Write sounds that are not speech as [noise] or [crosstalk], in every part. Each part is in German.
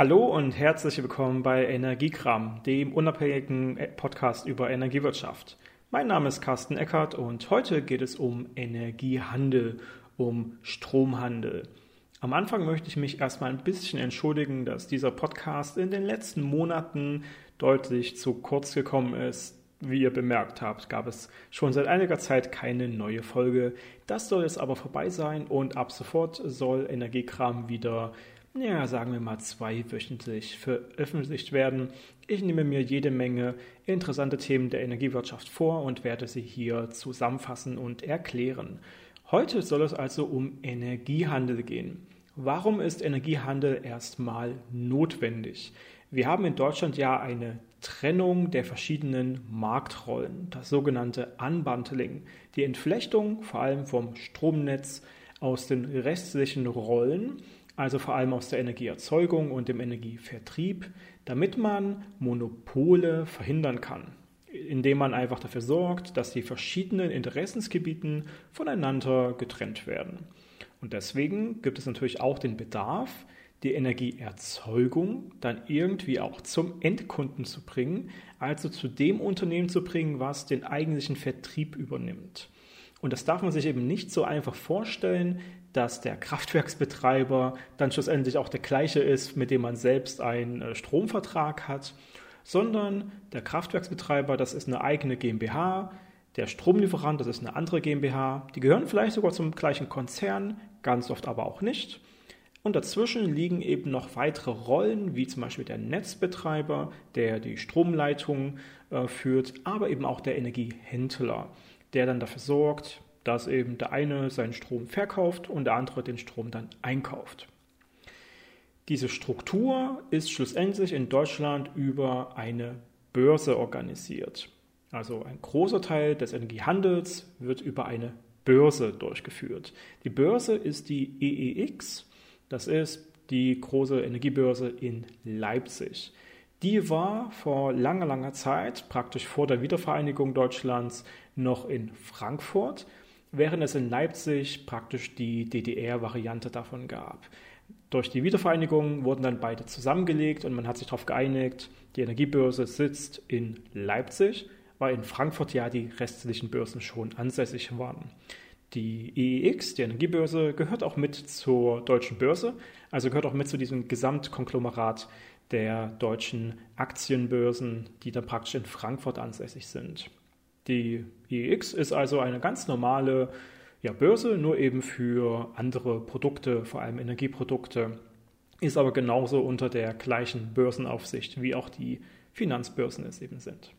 Hallo und herzlich willkommen bei Energiekram, dem unabhängigen Podcast über Energiewirtschaft. Mein Name ist Carsten Eckert und heute geht es um Energiehandel, um Stromhandel. Am Anfang möchte ich mich erstmal ein bisschen entschuldigen, dass dieser Podcast in den letzten Monaten deutlich zu kurz gekommen ist. Wie ihr bemerkt habt, gab es schon seit einiger Zeit keine neue Folge. Das soll jetzt aber vorbei sein und ab sofort soll Energiekram wieder ja, sagen wir mal zweiwöchentlich veröffentlicht werden. Ich nehme mir jede Menge interessante Themen der Energiewirtschaft vor und werde sie hier zusammenfassen und erklären. Heute soll es also um Energiehandel gehen. Warum ist Energiehandel erstmal notwendig? Wir haben in Deutschland ja eine Trennung der verschiedenen Marktrollen, das sogenannte Unbundling, die Entflechtung vor allem vom Stromnetz aus den restlichen Rollen also vor allem aus der Energieerzeugung und dem Energievertrieb, damit man Monopole verhindern kann, indem man einfach dafür sorgt, dass die verschiedenen Interessensgebieten voneinander getrennt werden. Und deswegen gibt es natürlich auch den Bedarf, die Energieerzeugung dann irgendwie auch zum Endkunden zu bringen, also zu dem Unternehmen zu bringen, was den eigentlichen Vertrieb übernimmt. Und das darf man sich eben nicht so einfach vorstellen, dass der Kraftwerksbetreiber dann schlussendlich auch der gleiche ist, mit dem man selbst einen äh, Stromvertrag hat, sondern der Kraftwerksbetreiber, das ist eine eigene GmbH, der Stromlieferant, das ist eine andere GmbH, die gehören vielleicht sogar zum gleichen Konzern, ganz oft aber auch nicht. Und dazwischen liegen eben noch weitere Rollen, wie zum Beispiel der Netzbetreiber, der die Stromleitung äh, führt, aber eben auch der Energiehändler, der dann dafür sorgt, dass eben der eine seinen Strom verkauft und der andere den Strom dann einkauft. Diese Struktur ist schlussendlich in Deutschland über eine Börse organisiert. Also ein großer Teil des Energiehandels wird über eine Börse durchgeführt. Die Börse ist die EEX, das ist die große Energiebörse in Leipzig. Die war vor langer, langer Zeit, praktisch vor der Wiedervereinigung Deutschlands, noch in Frankfurt während es in Leipzig praktisch die DDR-Variante davon gab. Durch die Wiedervereinigung wurden dann beide zusammengelegt und man hat sich darauf geeinigt, die Energiebörse sitzt in Leipzig, weil in Frankfurt ja die restlichen Börsen schon ansässig waren. Die EEX, die Energiebörse, gehört auch mit zur deutschen Börse, also gehört auch mit zu diesem Gesamtkonglomerat der deutschen Aktienbörsen, die dann praktisch in Frankfurt ansässig sind. Die IEX ist also eine ganz normale ja, Börse, nur eben für andere Produkte, vor allem Energieprodukte, ist aber genauso unter der gleichen Börsenaufsicht, wie auch die Finanzbörsen es eben sind.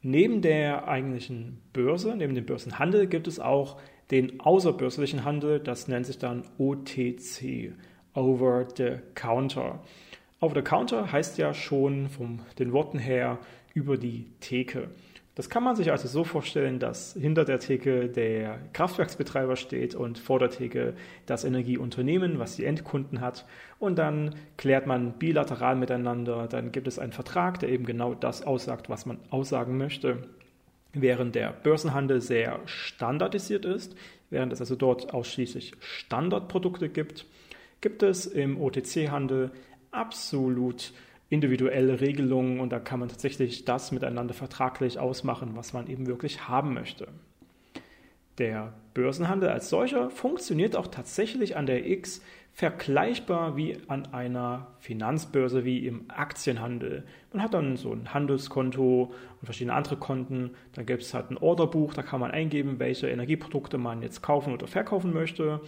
Neben der eigentlichen Börse, neben dem Börsenhandel, gibt es auch den außerbörslichen Handel, das nennt sich dann OTC, Over the Counter. Over the Counter heißt ja schon von den Worten her über die Theke. Das kann man sich also so vorstellen, dass hinter der Theke der Kraftwerksbetreiber steht und vor der Theke das Energieunternehmen, was die Endkunden hat. Und dann klärt man bilateral miteinander. Dann gibt es einen Vertrag, der eben genau das aussagt, was man aussagen möchte. Während der Börsenhandel sehr standardisiert ist, während es also dort ausschließlich Standardprodukte gibt, gibt es im OTC-Handel absolut individuelle Regelungen und da kann man tatsächlich das miteinander vertraglich ausmachen, was man eben wirklich haben möchte. Der Börsenhandel als solcher funktioniert auch tatsächlich an der X vergleichbar wie an einer Finanzbörse, wie im Aktienhandel. Man hat dann so ein Handelskonto und verschiedene andere Konten. Dann gibt es halt ein Orderbuch, da kann man eingeben, welche Energieprodukte man jetzt kaufen oder verkaufen möchte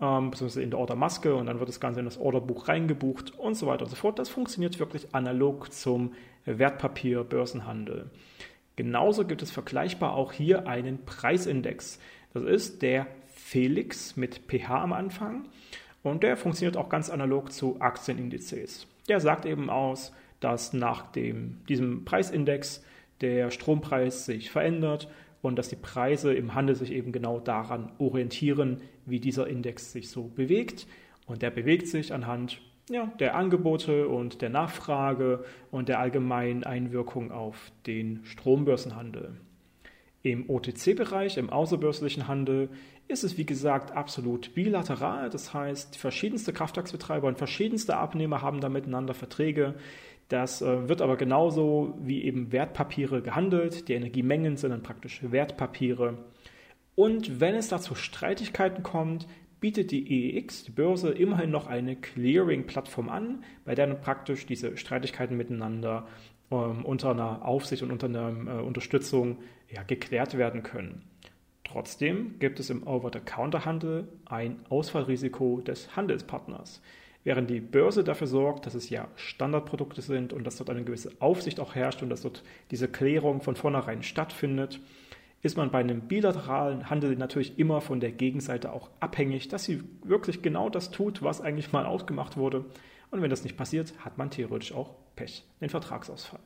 ähm, beziehungsweise in der Ordermaske und dann wird das Ganze in das Orderbuch reingebucht und so weiter und so fort. Das funktioniert wirklich analog zum Wertpapierbörsenhandel. Genauso gibt es vergleichbar auch hier einen Preisindex. Das ist der Felix mit pH am Anfang und der funktioniert auch ganz analog zu Aktienindizes. Der sagt eben aus, dass nach dem, diesem Preisindex der Strompreis sich verändert und dass die Preise im Handel sich eben genau daran orientieren, wie dieser Index sich so bewegt. Und der bewegt sich anhand ja, der Angebote und der Nachfrage und der allgemeinen Einwirkung auf den Strombörsenhandel. Im OTC-Bereich, im außerbörslichen Handel, ist es, wie gesagt, absolut bilateral. Das heißt, verschiedenste Kraftwerksbetreiber und verschiedenste Abnehmer haben da miteinander Verträge. Das äh, wird aber genauso wie eben Wertpapiere gehandelt. Die Energiemengen sind dann praktisch Wertpapiere. Und wenn es da zu Streitigkeiten kommt, bietet die EEX, die Börse, immerhin noch eine Clearing-Plattform an, bei der dann praktisch diese Streitigkeiten miteinander ähm, unter einer Aufsicht und unter einer äh, Unterstützung ja, geklärt werden können. Trotzdem gibt es im Over-the-Counter-Handel ein Ausfallrisiko des Handelspartners. Während die Börse dafür sorgt, dass es ja Standardprodukte sind und dass dort eine gewisse Aufsicht auch herrscht und dass dort diese Klärung von vornherein stattfindet, ist man bei einem bilateralen Handel natürlich immer von der Gegenseite auch abhängig, dass sie wirklich genau das tut, was eigentlich mal ausgemacht wurde. Und wenn das nicht passiert, hat man theoretisch auch Pech, den Vertragsausfall.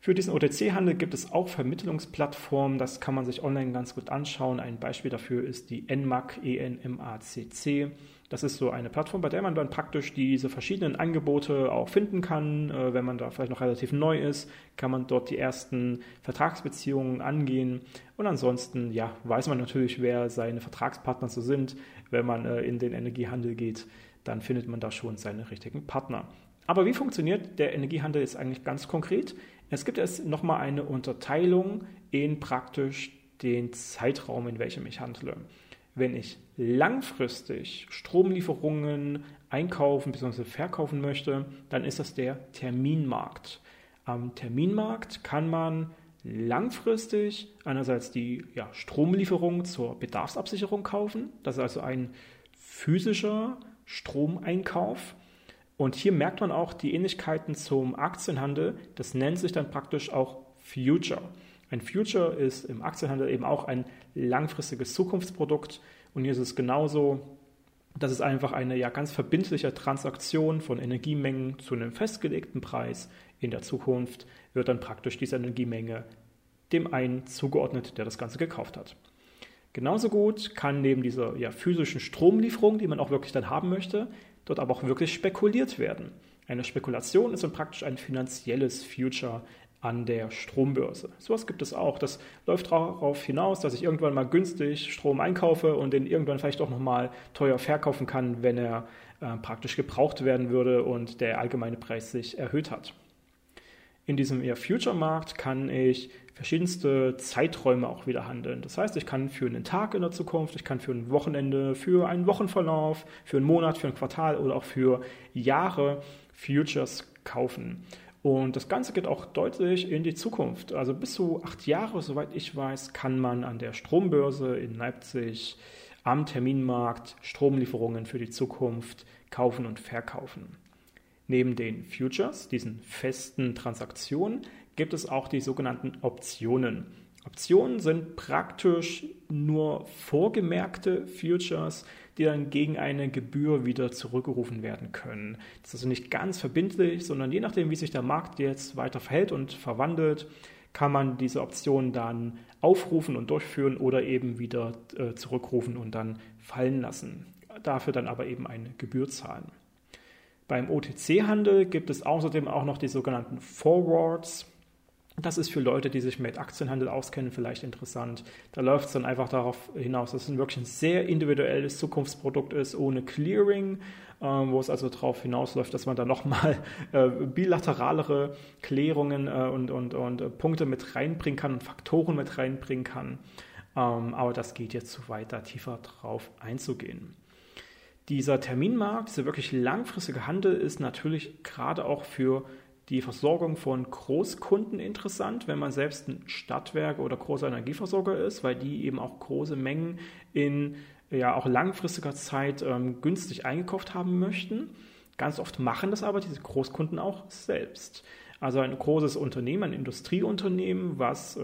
Für diesen OTC-Handel gibt es auch Vermittlungsplattformen, das kann man sich online ganz gut anschauen. Ein Beispiel dafür ist die NMAC, ENMACC. Das ist so eine Plattform, bei der man dann praktisch diese verschiedenen Angebote auch finden kann. Äh, wenn man da vielleicht noch relativ neu ist, kann man dort die ersten Vertragsbeziehungen angehen. Und ansonsten, ja, weiß man natürlich, wer seine Vertragspartner so sind. Wenn man äh, in den Energiehandel geht, dann findet man da schon seine richtigen Partner. Aber wie funktioniert der Energiehandel jetzt eigentlich ganz konkret? Es gibt jetzt nochmal eine Unterteilung in praktisch den Zeitraum, in welchem ich handle. Wenn ich langfristig Stromlieferungen einkaufen bzw. verkaufen möchte, dann ist das der Terminmarkt. Am Terminmarkt kann man langfristig einerseits die ja, Stromlieferung zur Bedarfsabsicherung kaufen. Das ist also ein physischer Stromeinkauf. Und hier merkt man auch die Ähnlichkeiten zum Aktienhandel. Das nennt sich dann praktisch auch Future. Ein Future ist im Aktienhandel eben auch ein langfristiges Zukunftsprodukt. Und hier ist es genauso. Das ist einfach eine ja ganz verbindliche Transaktion von Energiemengen zu einem festgelegten Preis. In der Zukunft wird dann praktisch diese Energiemenge dem einen zugeordnet, der das Ganze gekauft hat. Genauso gut kann neben dieser ja, physischen Stromlieferung, die man auch wirklich dann haben möchte, dort aber auch wirklich spekuliert werden. Eine Spekulation ist dann praktisch ein finanzielles Future an der Strombörse. Sowas gibt es auch. Das läuft darauf hinaus, dass ich irgendwann mal günstig Strom einkaufe und den irgendwann vielleicht auch nochmal teuer verkaufen kann, wenn er äh, praktisch gebraucht werden würde und der allgemeine Preis sich erhöht hat. In diesem eher Future-Markt kann ich verschiedenste Zeiträume auch wieder handeln. Das heißt, ich kann für einen Tag in der Zukunft, ich kann für ein Wochenende, für einen Wochenverlauf, für einen Monat, für ein Quartal oder auch für Jahre Futures kaufen. Und das Ganze geht auch deutlich in die Zukunft. Also bis zu acht Jahre, soweit ich weiß, kann man an der Strombörse in Leipzig am Terminmarkt Stromlieferungen für die Zukunft kaufen und verkaufen. Neben den Futures, diesen festen Transaktionen, gibt es auch die sogenannten Optionen. Optionen sind praktisch nur vorgemerkte Futures, die dann gegen eine Gebühr wieder zurückgerufen werden können. Das ist also nicht ganz verbindlich, sondern je nachdem, wie sich der Markt jetzt weiter verhält und verwandelt, kann man diese Optionen dann aufrufen und durchführen oder eben wieder äh, zurückrufen und dann fallen lassen. Dafür dann aber eben eine Gebühr zahlen. Beim OTC-Handel gibt es außerdem auch noch die sogenannten Forwards. Das ist für Leute, die sich mit Aktienhandel auskennen, vielleicht interessant. Da läuft es dann einfach darauf hinaus, dass es wirklich ein sehr individuelles Zukunftsprodukt ist, ohne Clearing, äh, wo es also darauf hinausläuft, dass man da nochmal [laughs] äh, bilateralere Klärungen äh, und, und, und äh, Punkte mit reinbringen kann und Faktoren mit reinbringen kann. Ähm, aber das geht jetzt zu weit, da tiefer drauf einzugehen. Dieser Terminmarkt, dieser wirklich langfristige Handel ist natürlich gerade auch für die Versorgung von Großkunden interessant, wenn man selbst ein Stadtwerk oder großer Energieversorger ist, weil die eben auch große Mengen in ja auch langfristiger Zeit ähm, günstig eingekauft haben möchten. Ganz oft machen das aber diese Großkunden auch selbst. Also ein großes Unternehmen, ein Industrieunternehmen, was äh,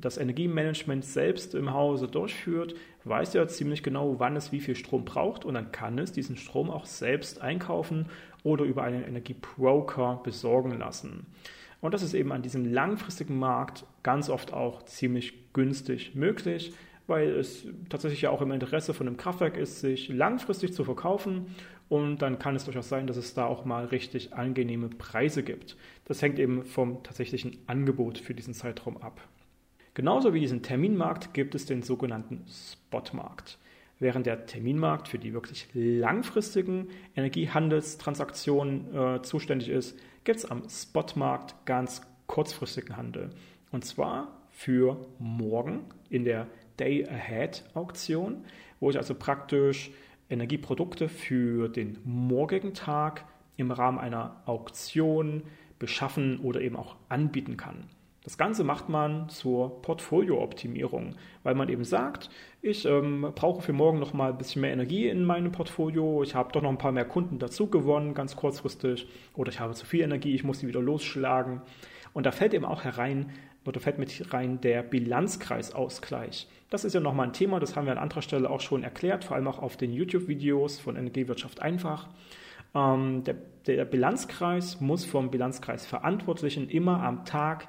das Energiemanagement selbst im Hause durchführt, weiß ja ziemlich genau, wann es wie viel Strom braucht und dann kann es diesen Strom auch selbst einkaufen oder über einen Energiebroker besorgen lassen. Und das ist eben an diesem langfristigen Markt ganz oft auch ziemlich günstig möglich, weil es tatsächlich ja auch im Interesse von einem Kraftwerk ist, sich langfristig zu verkaufen. Und dann kann es durchaus sein, dass es da auch mal richtig angenehme Preise gibt. Das hängt eben vom tatsächlichen Angebot für diesen Zeitraum ab. Genauso wie diesen Terminmarkt gibt es den sogenannten Spotmarkt. Während der Terminmarkt für die wirklich langfristigen Energiehandelstransaktionen äh, zuständig ist, gibt es am Spotmarkt ganz kurzfristigen Handel. Und zwar für morgen in der Day Ahead Auktion, wo ich also praktisch Energieprodukte für den morgigen Tag im Rahmen einer Auktion beschaffen oder eben auch anbieten kann. Das Ganze macht man zur Portfoliooptimierung, weil man eben sagt, ich ähm, brauche für morgen noch mal ein bisschen mehr Energie in meinem Portfolio, ich habe doch noch ein paar mehr Kunden dazu gewonnen, ganz kurzfristig, oder ich habe zu viel Energie, ich muss sie wieder losschlagen. Und da fällt eben auch herein, oder fällt mit rein der Bilanzkreisausgleich. Das ist ja nochmal ein Thema, das haben wir an anderer Stelle auch schon erklärt, vor allem auch auf den YouTube-Videos von Energiewirtschaft einfach. Ähm, der, der Bilanzkreis muss vom Bilanzkreisverantwortlichen immer am Tag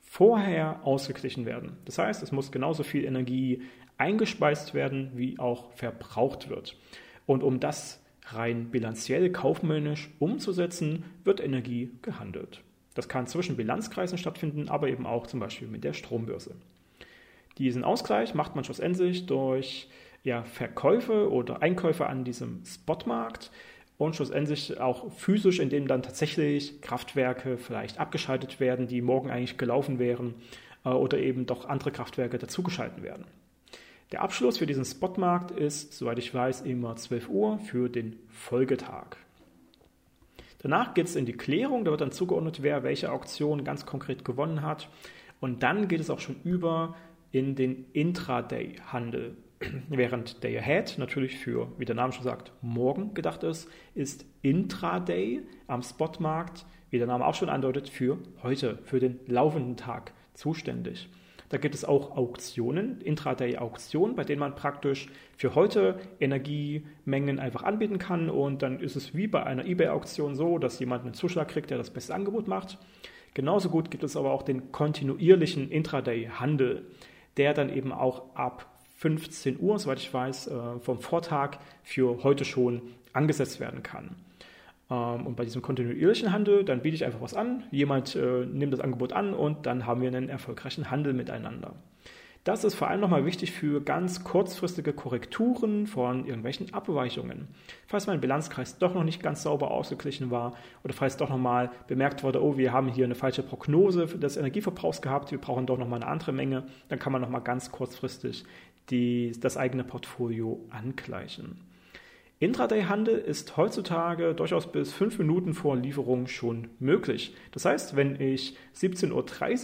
vorher ausgeglichen werden. Das heißt, es muss genauso viel Energie eingespeist werden, wie auch verbraucht wird. Und um das rein bilanziell kaufmännisch umzusetzen, wird Energie gehandelt. Das kann zwischen Bilanzkreisen stattfinden, aber eben auch zum Beispiel mit der Strombörse. Diesen Ausgleich macht man schlussendlich durch ja, Verkäufe oder Einkäufe an diesem Spotmarkt und schlussendlich auch physisch, indem dann tatsächlich Kraftwerke vielleicht abgeschaltet werden, die morgen eigentlich gelaufen wären äh, oder eben doch andere Kraftwerke dazugeschalten werden. Der Abschluss für diesen Spotmarkt ist, soweit ich weiß, immer 12 Uhr für den Folgetag. Danach geht es in die Klärung, da wird dann zugeordnet, wer welche Auktion ganz konkret gewonnen hat. Und dann geht es auch schon über in den Intraday-Handel. Während Day Ahead natürlich für, wie der Name schon sagt, morgen gedacht ist, ist Intraday am Spotmarkt, wie der Name auch schon andeutet, für heute, für den laufenden Tag zuständig. Da gibt es auch Auktionen, Intraday-Auktionen, bei denen man praktisch für heute Energiemengen einfach anbieten kann und dann ist es wie bei einer eBay-Auktion so, dass jemand einen Zuschlag kriegt, der das beste Angebot macht. Genauso gut gibt es aber auch den kontinuierlichen Intraday-Handel, der dann eben auch ab 15 Uhr, soweit ich weiß, äh, vom Vortag für heute schon angesetzt werden kann. Ähm, und bei diesem kontinuierlichen Handel, dann biete ich einfach was an, jemand äh, nimmt das Angebot an und dann haben wir einen erfolgreichen Handel miteinander. Das ist vor allem nochmal wichtig für ganz kurzfristige Korrekturen von irgendwelchen Abweichungen. Falls mein Bilanzkreis doch noch nicht ganz sauber ausgeglichen war oder falls doch nochmal bemerkt wurde, oh, wir haben hier eine falsche Prognose des Energieverbrauchs gehabt, wir brauchen doch nochmal eine andere Menge, dann kann man nochmal ganz kurzfristig die, das eigene Portfolio angleichen. Intraday-Handel ist heutzutage durchaus bis fünf Minuten vor Lieferung schon möglich. Das heißt, wenn ich 17.30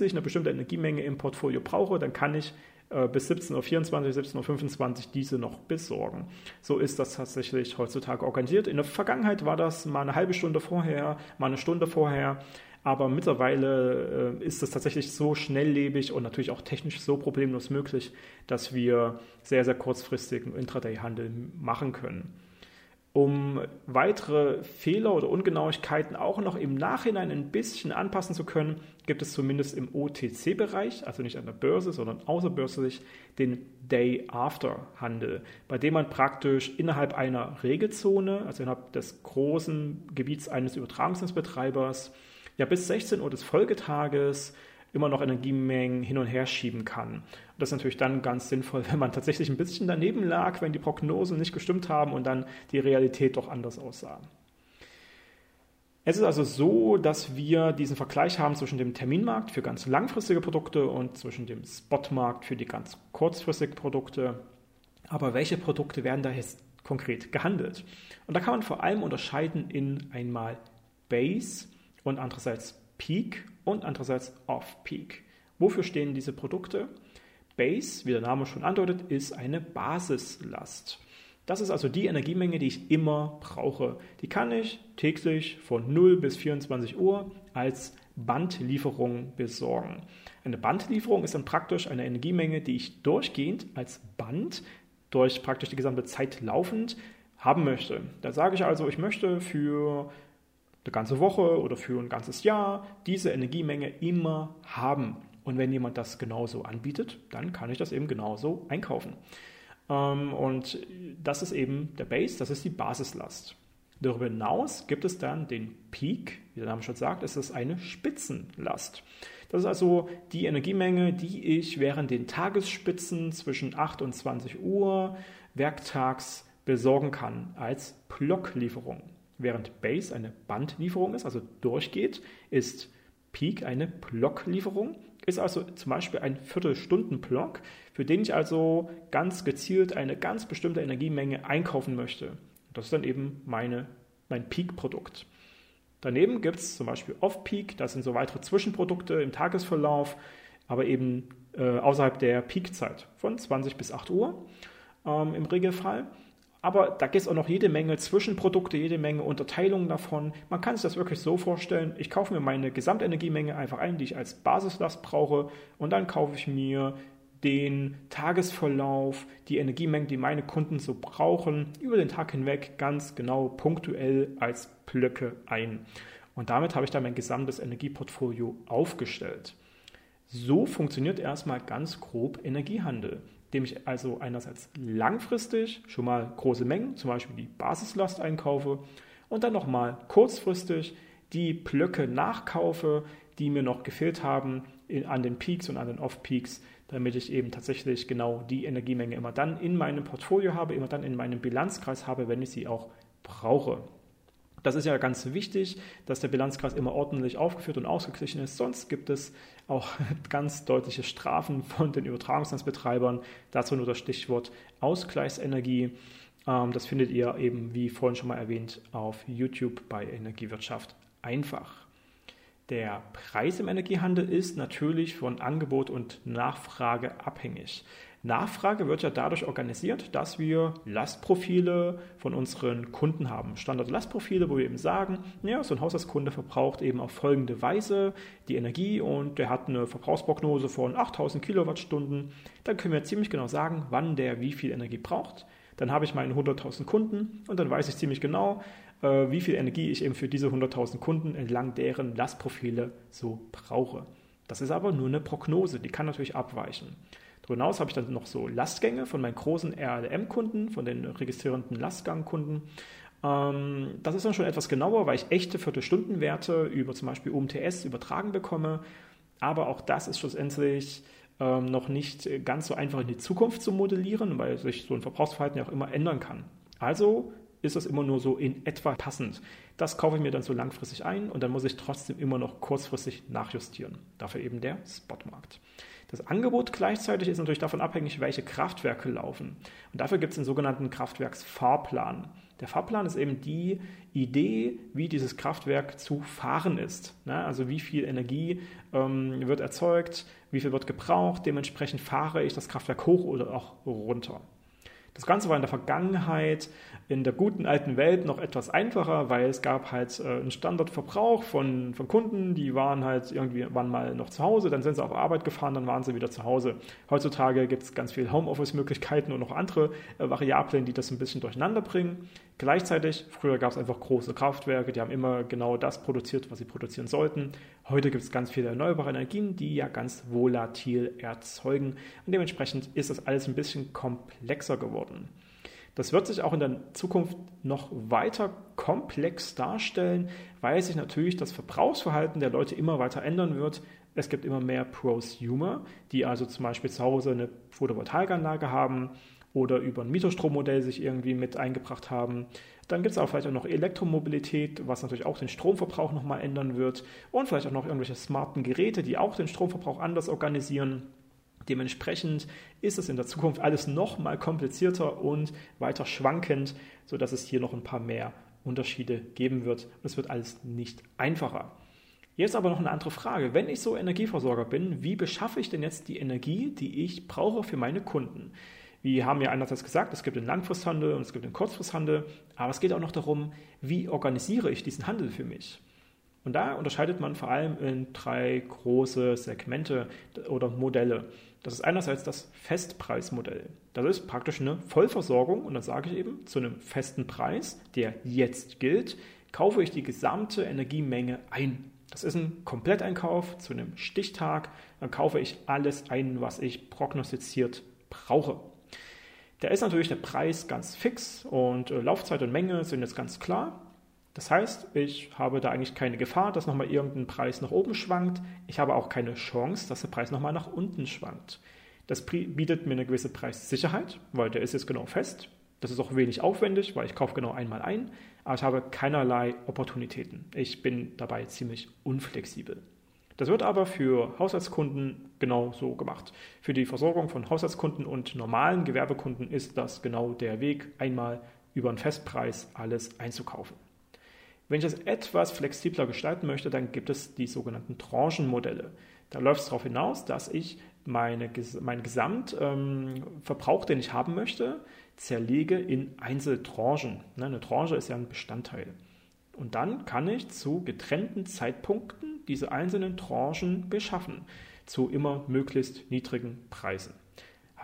Uhr eine bestimmte Energiemenge im Portfolio brauche, dann kann ich äh, bis 17.24 Uhr, 17.25 Uhr diese noch besorgen. So ist das tatsächlich heutzutage organisiert. In der Vergangenheit war das mal eine halbe Stunde vorher, mal eine Stunde vorher. Aber mittlerweile äh, ist es tatsächlich so schnelllebig und natürlich auch technisch so problemlos möglich, dass wir sehr, sehr kurzfristigen Intraday-Handel machen können. Um weitere Fehler oder Ungenauigkeiten auch noch im Nachhinein ein bisschen anpassen zu können, gibt es zumindest im OTC-Bereich, also nicht an der Börse, sondern außerbörslich, den Day-After-Handel, bei dem man praktisch innerhalb einer Regelzone, also innerhalb des großen Gebiets eines Übertragungsnetzbetreibers, ja bis 16 Uhr des Folgetages immer noch Energiemengen hin und her schieben kann. Und das ist natürlich dann ganz sinnvoll, [laughs] wenn man tatsächlich ein bisschen daneben lag, wenn die Prognosen nicht gestimmt haben und dann die Realität doch anders aussah. Es ist also so, dass wir diesen Vergleich haben zwischen dem Terminmarkt für ganz langfristige Produkte und zwischen dem Spotmarkt für die ganz kurzfristigen Produkte. Aber welche Produkte werden da jetzt konkret gehandelt? Und da kann man vor allem unterscheiden in einmal Base und andererseits Peak und andererseits Off-Peak. Wofür stehen diese Produkte? Base, wie der Name schon andeutet, ist eine Basislast. Das ist also die Energiemenge, die ich immer brauche. Die kann ich täglich von 0 bis 24 Uhr als Bandlieferung besorgen. Eine Bandlieferung ist dann praktisch eine Energiemenge, die ich durchgehend als Band durch praktisch die gesamte Zeit laufend haben möchte. Da sage ich also, ich möchte für eine ganze Woche oder für ein ganzes Jahr diese Energiemenge immer haben. Und wenn jemand das genauso anbietet, dann kann ich das eben genauso einkaufen. Ähm, und das ist eben der Base, das ist die Basislast. Darüber hinaus gibt es dann den Peak, wie der Name schon sagt, es ist eine Spitzenlast. Das ist also die Energiemenge, die ich während den Tagesspitzen zwischen 8 und 20 Uhr werktags besorgen kann als Blocklieferung. Während Base eine Bandlieferung ist, also durchgeht, ist Peak eine Blocklieferung, ist also zum Beispiel ein Viertelstunden-Block, für den ich also ganz gezielt eine ganz bestimmte Energiemenge einkaufen möchte. Das ist dann eben meine, mein Peak-Produkt. Daneben gibt es zum Beispiel Off-Peak, das sind so weitere Zwischenprodukte im Tagesverlauf, aber eben äh, außerhalb der Peak-Zeit von 20 bis 8 Uhr ähm, im Regelfall. Aber da gibt es auch noch jede Menge Zwischenprodukte, jede Menge Unterteilungen davon. Man kann sich das wirklich so vorstellen, ich kaufe mir meine Gesamtenergiemenge einfach ein, die ich als Basislast brauche und dann kaufe ich mir den Tagesverlauf, die Energiemengen, die meine Kunden so brauchen, über den Tag hinweg ganz genau punktuell als Blöcke ein. Und damit habe ich dann mein gesamtes Energieportfolio aufgestellt. So funktioniert erstmal ganz grob Energiehandel, indem ich also einerseits langfristig schon mal große Mengen, zum Beispiel die Basislast einkaufe und dann nochmal kurzfristig die Blöcke nachkaufe, die mir noch gefehlt haben an den Peaks und an den Off-Peaks, damit ich eben tatsächlich genau die Energiemenge immer dann in meinem Portfolio habe, immer dann in meinem Bilanzkreis habe, wenn ich sie auch brauche. Das ist ja ganz wichtig, dass der Bilanzkreis immer ordentlich aufgeführt und ausgeglichen ist. Sonst gibt es auch [laughs] ganz deutliche Strafen von den Übertragungsnetzbetreibern. Dazu nur das Stichwort Ausgleichsenergie. Ähm, das findet ihr eben, wie vorhin schon mal erwähnt, auf YouTube bei Energiewirtschaft einfach. Der Preis im Energiehandel ist natürlich von Angebot und Nachfrage abhängig. Nachfrage wird ja dadurch organisiert, dass wir Lastprofile von unseren Kunden haben. Standard-Lastprofile, wo wir eben sagen, ja, so ein Haushaltskunde verbraucht eben auf folgende Weise die Energie und der hat eine Verbrauchsprognose von 8000 Kilowattstunden. Dann können wir ziemlich genau sagen, wann der wie viel Energie braucht. Dann habe ich meine 100.000 Kunden und dann weiß ich ziemlich genau, äh, wie viel Energie ich eben für diese 100.000 Kunden entlang deren Lastprofile so brauche. Das ist aber nur eine Prognose, die kann natürlich abweichen. Darüber hinaus habe ich dann noch so Lastgänge von meinen großen RLM-Kunden, von den registrierenden Lastgangkunden. Ähm, das ist dann schon etwas genauer, weil ich echte Viertelstundenwerte über zum Beispiel UMTS übertragen bekomme. Aber auch das ist schlussendlich ähm, noch nicht ganz so einfach in die Zukunft zu modellieren, weil sich so ein Verbrauchsverhalten ja auch immer ändern kann. Also ist das immer nur so in etwa passend. Das kaufe ich mir dann so langfristig ein und dann muss ich trotzdem immer noch kurzfristig nachjustieren. Dafür eben der Spotmarkt. Das Angebot gleichzeitig ist natürlich davon abhängig, welche Kraftwerke laufen. Und dafür gibt es den sogenannten Kraftwerksfahrplan. Der Fahrplan ist eben die Idee, wie dieses Kraftwerk zu fahren ist. Ne? Also wie viel Energie ähm, wird erzeugt, wie viel wird gebraucht, dementsprechend fahre ich das Kraftwerk hoch oder auch runter. Das Ganze war in der Vergangenheit in der guten alten Welt noch etwas einfacher, weil es gab halt äh, einen Standardverbrauch von, von Kunden, die waren halt irgendwie, waren mal noch zu Hause, dann sind sie auf Arbeit gefahren, dann waren sie wieder zu Hause. Heutzutage gibt es ganz viele Homeoffice-Möglichkeiten und noch andere äh, Variablen, die das ein bisschen durcheinander bringen. Gleichzeitig, früher gab es einfach große Kraftwerke, die haben immer genau das produziert, was sie produzieren sollten. Heute gibt es ganz viele erneuerbare Energien, die ja ganz volatil erzeugen und dementsprechend ist das alles ein bisschen komplexer geworden. Das wird sich auch in der Zukunft noch weiter komplex darstellen, weil sich natürlich das Verbrauchsverhalten der Leute immer weiter ändern wird. Es gibt immer mehr Prosumer, die also zum Beispiel zu Hause eine Photovoltaikanlage haben oder über ein Mietostrommodell sich irgendwie mit eingebracht haben. Dann gibt es auch vielleicht auch noch Elektromobilität, was natürlich auch den Stromverbrauch nochmal ändern wird. Und vielleicht auch noch irgendwelche smarten Geräte, die auch den Stromverbrauch anders organisieren. Dementsprechend ist es in der Zukunft alles noch mal komplizierter und weiter schwankend, sodass es hier noch ein paar mehr Unterschiede geben wird. Es wird alles nicht einfacher. Jetzt aber noch eine andere Frage. Wenn ich so Energieversorger bin, wie beschaffe ich denn jetzt die Energie, die ich brauche für meine Kunden? Wir haben ja einerseits gesagt, es gibt den Langfristhandel und es gibt den Kurzfristhandel, aber es geht auch noch darum, wie organisiere ich diesen Handel für mich? Und da unterscheidet man vor allem in drei große Segmente oder Modelle. Das ist einerseits das Festpreismodell. Das ist praktisch eine Vollversorgung und dann sage ich eben, zu einem festen Preis, der jetzt gilt, kaufe ich die gesamte Energiemenge ein. Das ist ein Kompletteinkauf zu einem Stichtag. Dann kaufe ich alles ein, was ich prognostiziert brauche. Da ist natürlich der Preis ganz fix und äh, Laufzeit und Menge sind jetzt ganz klar. Das heißt, ich habe da eigentlich keine Gefahr, dass nochmal irgendein Preis nach oben schwankt. Ich habe auch keine Chance, dass der Preis nochmal nach unten schwankt. Das bietet mir eine gewisse Preissicherheit, weil der ist jetzt genau fest. Das ist auch wenig aufwendig, weil ich kaufe genau einmal ein, aber ich habe keinerlei Opportunitäten. Ich bin dabei ziemlich unflexibel. Das wird aber für Haushaltskunden genauso gemacht. Für die Versorgung von Haushaltskunden und normalen Gewerbekunden ist das genau der Weg, einmal über einen Festpreis alles einzukaufen. Wenn ich das etwas flexibler gestalten möchte, dann gibt es die sogenannten Tranchenmodelle. Da läuft es darauf hinaus, dass ich meine, meinen Gesamtverbrauch, ähm, den ich haben möchte, zerlege in Einzeltranchen. Ne, eine Tranche ist ja ein Bestandteil. Und dann kann ich zu getrennten Zeitpunkten diese einzelnen Tranchen beschaffen, zu immer möglichst niedrigen Preisen.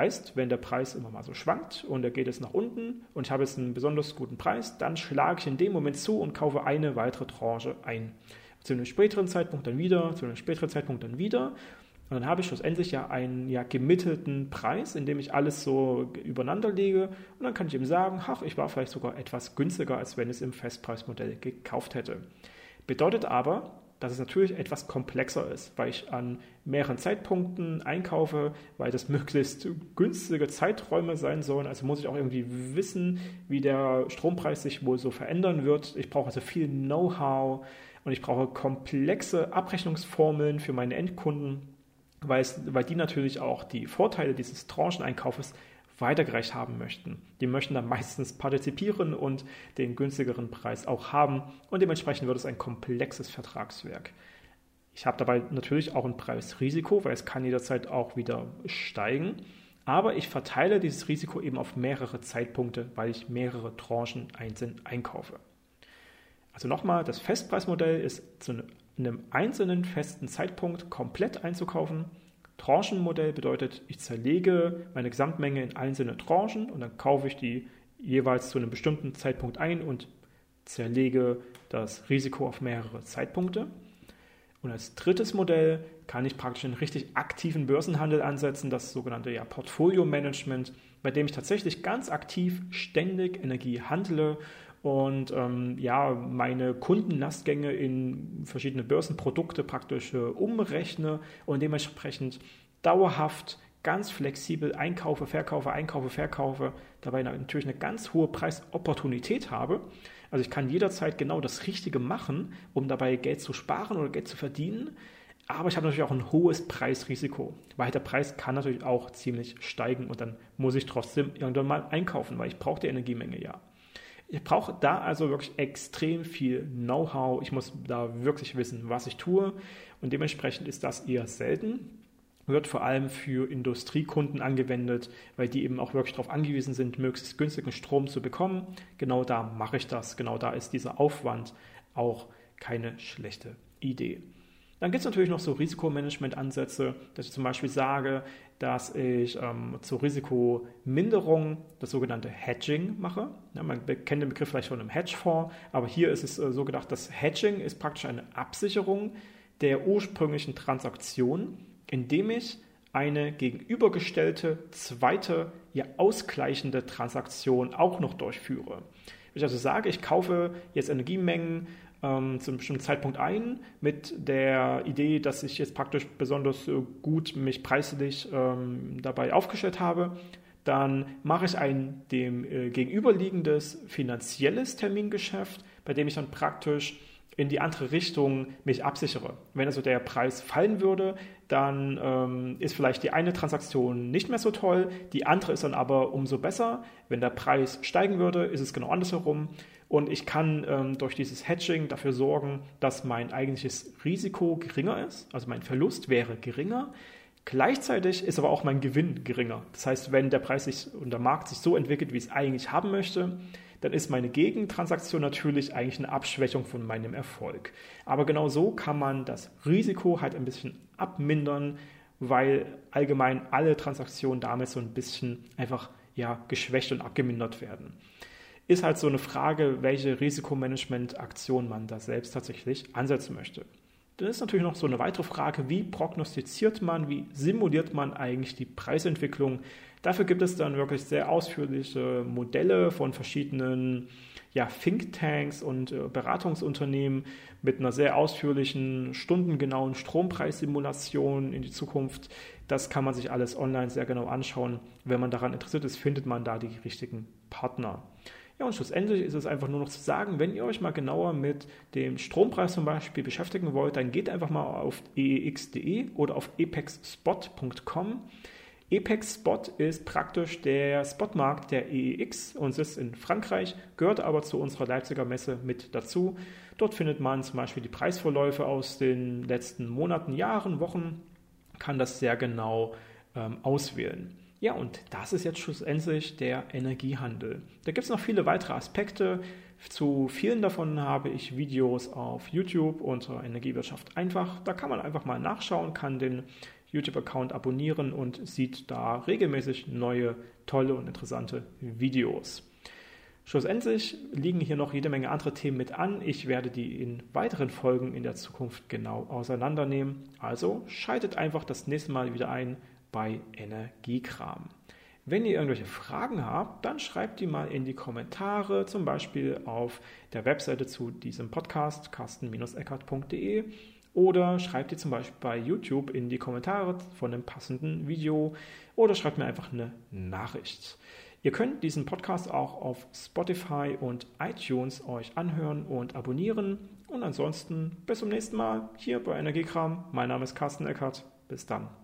Heißt, wenn der Preis immer mal so schwankt und er geht jetzt nach unten und ich habe jetzt einen besonders guten Preis, dann schlage ich in dem Moment zu und kaufe eine weitere Tranche ein. Zu einem späteren Zeitpunkt dann wieder, zu einem späteren Zeitpunkt dann wieder und dann habe ich schlussendlich ja einen ja, gemittelten Preis, in dem ich alles so übereinander lege. Und dann kann ich ihm sagen, ach, ich war vielleicht sogar etwas günstiger, als wenn ich es im Festpreismodell gekauft hätte. Bedeutet aber, dass es natürlich etwas komplexer ist, weil ich an mehreren Zeitpunkten einkaufe, weil das möglichst günstige Zeiträume sein sollen. Also muss ich auch irgendwie wissen, wie der Strompreis sich wohl so verändern wird. Ich brauche also viel Know-how und ich brauche komplexe Abrechnungsformeln für meine Endkunden weil, es, weil die natürlich auch die Vorteile dieses Trancheneinkaufes weitergereicht haben möchten. Die möchten dann meistens partizipieren und den günstigeren Preis auch haben und dementsprechend wird es ein komplexes Vertragswerk. Ich habe dabei natürlich auch ein Preisrisiko, weil es kann jederzeit auch wieder steigen. Aber ich verteile dieses Risiko eben auf mehrere Zeitpunkte, weil ich mehrere Tranchen einzeln einkaufe. Also nochmal, das Festpreismodell ist zu einem einzelnen festen Zeitpunkt komplett einzukaufen. Tranchenmodell bedeutet, ich zerlege meine Gesamtmenge in einzelne Tranchen und dann kaufe ich die jeweils zu einem bestimmten Zeitpunkt ein und zerlege das Risiko auf mehrere Zeitpunkte. Und als drittes Modell kann ich praktisch einen richtig aktiven Börsenhandel ansetzen, das sogenannte ja, Portfolio-Management, bei dem ich tatsächlich ganz aktiv ständig Energie handle und ähm, ja, meine Kundenlastgänge in verschiedene Börsenprodukte praktisch äh, umrechne und dementsprechend dauerhaft ganz flexibel einkaufe, verkaufe, einkaufe, verkaufe, dabei natürlich eine ganz hohe Preisopportunität habe. Also ich kann jederzeit genau das Richtige machen, um dabei Geld zu sparen oder Geld zu verdienen. Aber ich habe natürlich auch ein hohes Preisrisiko, weil der Preis kann natürlich auch ziemlich steigen und dann muss ich trotzdem irgendwann mal einkaufen, weil ich brauche die Energiemenge ja. Ich brauche da also wirklich extrem viel Know-how. Ich muss da wirklich wissen, was ich tue. Und dementsprechend ist das eher selten. Wird vor allem für Industriekunden angewendet, weil die eben auch wirklich darauf angewiesen sind, möglichst günstigen Strom zu bekommen. Genau da mache ich das. Genau da ist dieser Aufwand auch keine schlechte Idee. Dann gibt es natürlich noch so Risikomanagement-Ansätze, dass ich zum Beispiel sage, dass ich ähm, zur Risikominderung das sogenannte Hedging mache. Ja, man kennt den Begriff vielleicht schon im Hedgefonds, aber hier ist es äh, so gedacht, dass Hedging ist praktisch eine Absicherung der ursprünglichen Transaktion, indem ich eine gegenübergestellte zweite, ja ausgleichende Transaktion auch noch durchführe. Wenn ich also sage, ich kaufe jetzt Energiemengen ähm, zu einem bestimmten Zeitpunkt ein, mit der Idee, dass ich jetzt praktisch besonders äh, gut mich preislich ähm, dabei aufgestellt habe. Dann mache ich ein dem äh, gegenüberliegendes finanzielles Termingeschäft, bei dem ich dann praktisch in die andere Richtung mich absichere. Wenn also der Preis fallen würde, dann ähm, ist vielleicht die eine Transaktion nicht mehr so toll, die andere ist dann aber umso besser. Wenn der Preis steigen würde, ist es genau andersherum. Und ich kann ähm, durch dieses Hedging dafür sorgen, dass mein eigentliches Risiko geringer ist, also mein Verlust wäre geringer. Gleichzeitig ist aber auch mein Gewinn geringer. Das heißt, wenn der Preis sich und der Markt sich so entwickelt, wie ich es eigentlich haben möchte, dann ist meine Gegentransaktion natürlich eigentlich eine Abschwächung von meinem Erfolg. Aber genau so kann man das Risiko halt ein bisschen abmindern, weil allgemein alle Transaktionen damit so ein bisschen einfach ja, geschwächt und abgemindert werden ist halt so eine Frage, welche Risikomanagement-Aktion man da selbst tatsächlich ansetzen möchte. Dann ist natürlich noch so eine weitere Frage, wie prognostiziert man, wie simuliert man eigentlich die Preisentwicklung. Dafür gibt es dann wirklich sehr ausführliche Modelle von verschiedenen ja, Thinktanks und äh, Beratungsunternehmen mit einer sehr ausführlichen, stundengenauen Strompreissimulation in die Zukunft. Das kann man sich alles online sehr genau anschauen. Wenn man daran interessiert ist, findet man da die richtigen Partner. Ja, und schlussendlich ist es einfach nur noch zu sagen, wenn ihr euch mal genauer mit dem Strompreis zum Beispiel beschäftigen wollt, dann geht einfach mal auf eex.de oder auf epexspot.com. Apex Spot ist praktisch der Spotmarkt der EEX und sitzt in Frankreich, gehört aber zu unserer Leipziger Messe mit dazu. Dort findet man zum Beispiel die Preisvorläufe aus den letzten Monaten, Jahren, Wochen, kann das sehr genau ähm, auswählen. Ja, und das ist jetzt schlussendlich der Energiehandel. Da gibt es noch viele weitere Aspekte. Zu vielen davon habe ich Videos auf YouTube unter Energiewirtschaft einfach. Da kann man einfach mal nachschauen, kann den YouTube-Account abonnieren und sieht da regelmäßig neue, tolle und interessante Videos. Schlussendlich liegen hier noch jede Menge andere Themen mit an. Ich werde die in weiteren Folgen in der Zukunft genau auseinandernehmen. Also schaltet einfach das nächste Mal wieder ein bei Energiekram. Wenn ihr irgendwelche Fragen habt, dann schreibt die mal in die Kommentare, zum Beispiel auf der Webseite zu diesem Podcast, carsten-eckert.de oder schreibt ihr zum Beispiel bei YouTube in die Kommentare von einem passenden Video oder schreibt mir einfach eine Nachricht. Ihr könnt diesen Podcast auch auf Spotify und iTunes euch anhören und abonnieren. Und ansonsten bis zum nächsten Mal hier bei Energiekram. Mein Name ist Carsten Eckert. Bis dann.